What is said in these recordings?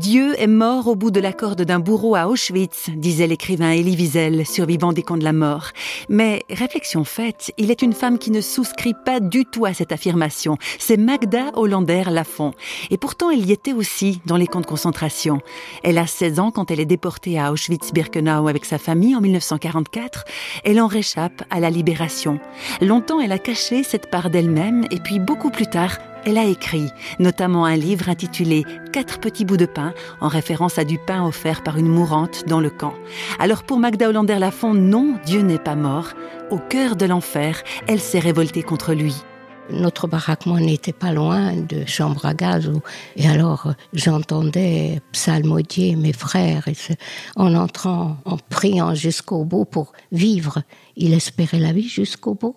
Dieu est mort au bout de la corde d'un bourreau à Auschwitz, disait l'écrivain Elie Wiesel, survivant des camps de la mort. Mais, réflexion faite, il est une femme qui ne souscrit pas du tout à cette affirmation. C'est Magda Hollander Lafont. Et pourtant, elle y était aussi dans les camps de concentration. Elle a 16 ans quand elle est déportée à Auschwitz-Birkenau avec sa famille en 1944. Elle en réchappe à la libération. Longtemps, elle a caché cette part d'elle-même et puis beaucoup plus tard, elle a écrit notamment un livre intitulé Quatre petits bouts de pain, en référence à du pain offert par une mourante dans le camp. Alors pour Magda Hollander Lafont, non, Dieu n'est pas mort. Au cœur de l'enfer, elle s'est révoltée contre lui. Notre baraquement n'était pas loin de chambre à gaz. et alors, j'entendais psalmodier mes frères en entrant, en priant jusqu'au bout pour vivre. Il espérait la vie jusqu'au bout.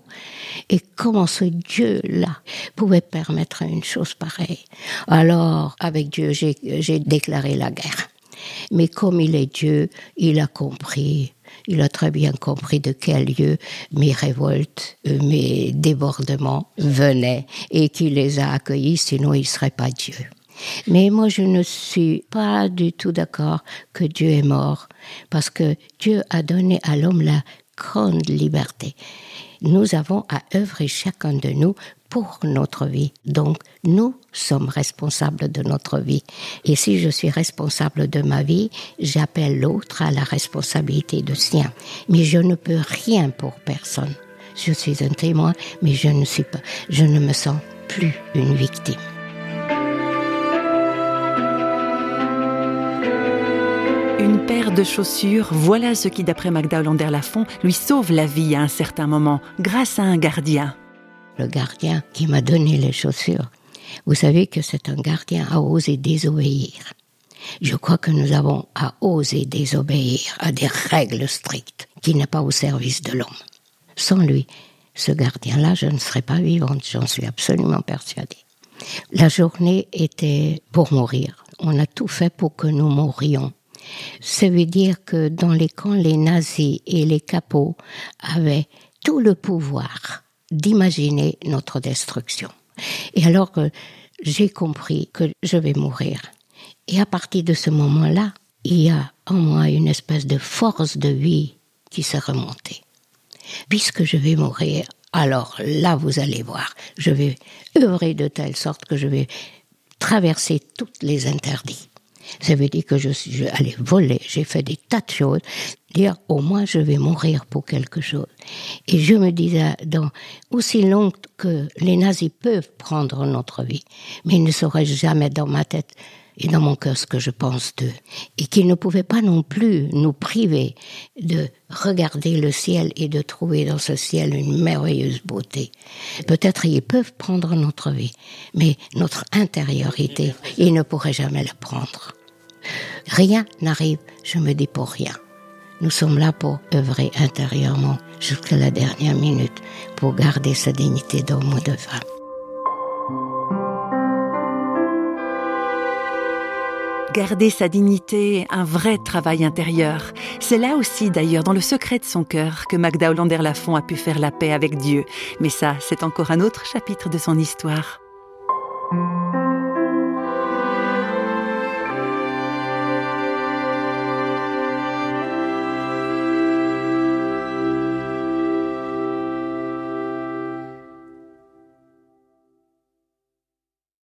Et comment ce Dieu-là pouvait permettre une chose pareille? Alors, avec Dieu, j'ai déclaré la guerre. Mais comme il est Dieu, il a compris il a très bien compris de quel lieu mes révoltes, euh, mes débordements venaient et qu'il les a accueillis, sinon il ne serait pas Dieu. Mais moi, je ne suis pas du tout d'accord que Dieu est mort, parce que Dieu a donné à l'homme la grande liberté. Nous avons à œuvrer chacun de nous pour notre vie. Donc, nous sommes responsables de notre vie. Et si je suis responsable de ma vie, j'appelle l'autre à la responsabilité de sien. Mais je ne peux rien pour personne. Je suis un témoin, mais je ne suis pas, je ne me sens plus une victime. Une paire de chaussures, voilà ce qui, d'après Magda Hollander-Lafont, lui sauve la vie à un certain moment, grâce à un gardien le gardien qui m'a donné les chaussures. Vous savez que c'est un gardien à oser désobéir. Je crois que nous avons à oser désobéir à des règles strictes qui n'est pas au service de l'homme. Sans lui, ce gardien-là, je ne serais pas vivante, j'en suis absolument persuadée. La journée était pour mourir. On a tout fait pour que nous mourions. Ça veut dire que dans les camps, les nazis et les capots avaient tout le pouvoir d'imaginer notre destruction. Et alors que j'ai compris que je vais mourir. Et à partir de ce moment-là, il y a en moi une espèce de force de vie qui s'est remontée. Puisque je vais mourir, alors là, vous allez voir, je vais œuvrer de telle sorte que je vais traverser tous les interdits. Ça veut dire que je suis voler, j'ai fait des tas de choses, dire au moins je vais mourir pour quelque chose. Et je me disais, dans aussi long que les nazis peuvent prendre notre vie, mais ils ne sauraient jamais dans ma tête et dans mon cœur ce que je pense d'eux. Et qu'ils ne pouvaient pas non plus nous priver de regarder le ciel et de trouver dans ce ciel une merveilleuse beauté. Peut-être ils peuvent prendre notre vie, mais notre intériorité, ils ne pourraient jamais la prendre. Rien n'arrive, je me dis pour rien. Nous sommes là pour œuvrer intérieurement jusqu'à la dernière minute pour garder sa dignité d'homme ou de femme. Garder sa dignité, un vrai travail intérieur. C'est là aussi, d'ailleurs, dans le secret de son cœur, que Magda Hollander Lafont a pu faire la paix avec Dieu. Mais ça, c'est encore un autre chapitre de son histoire.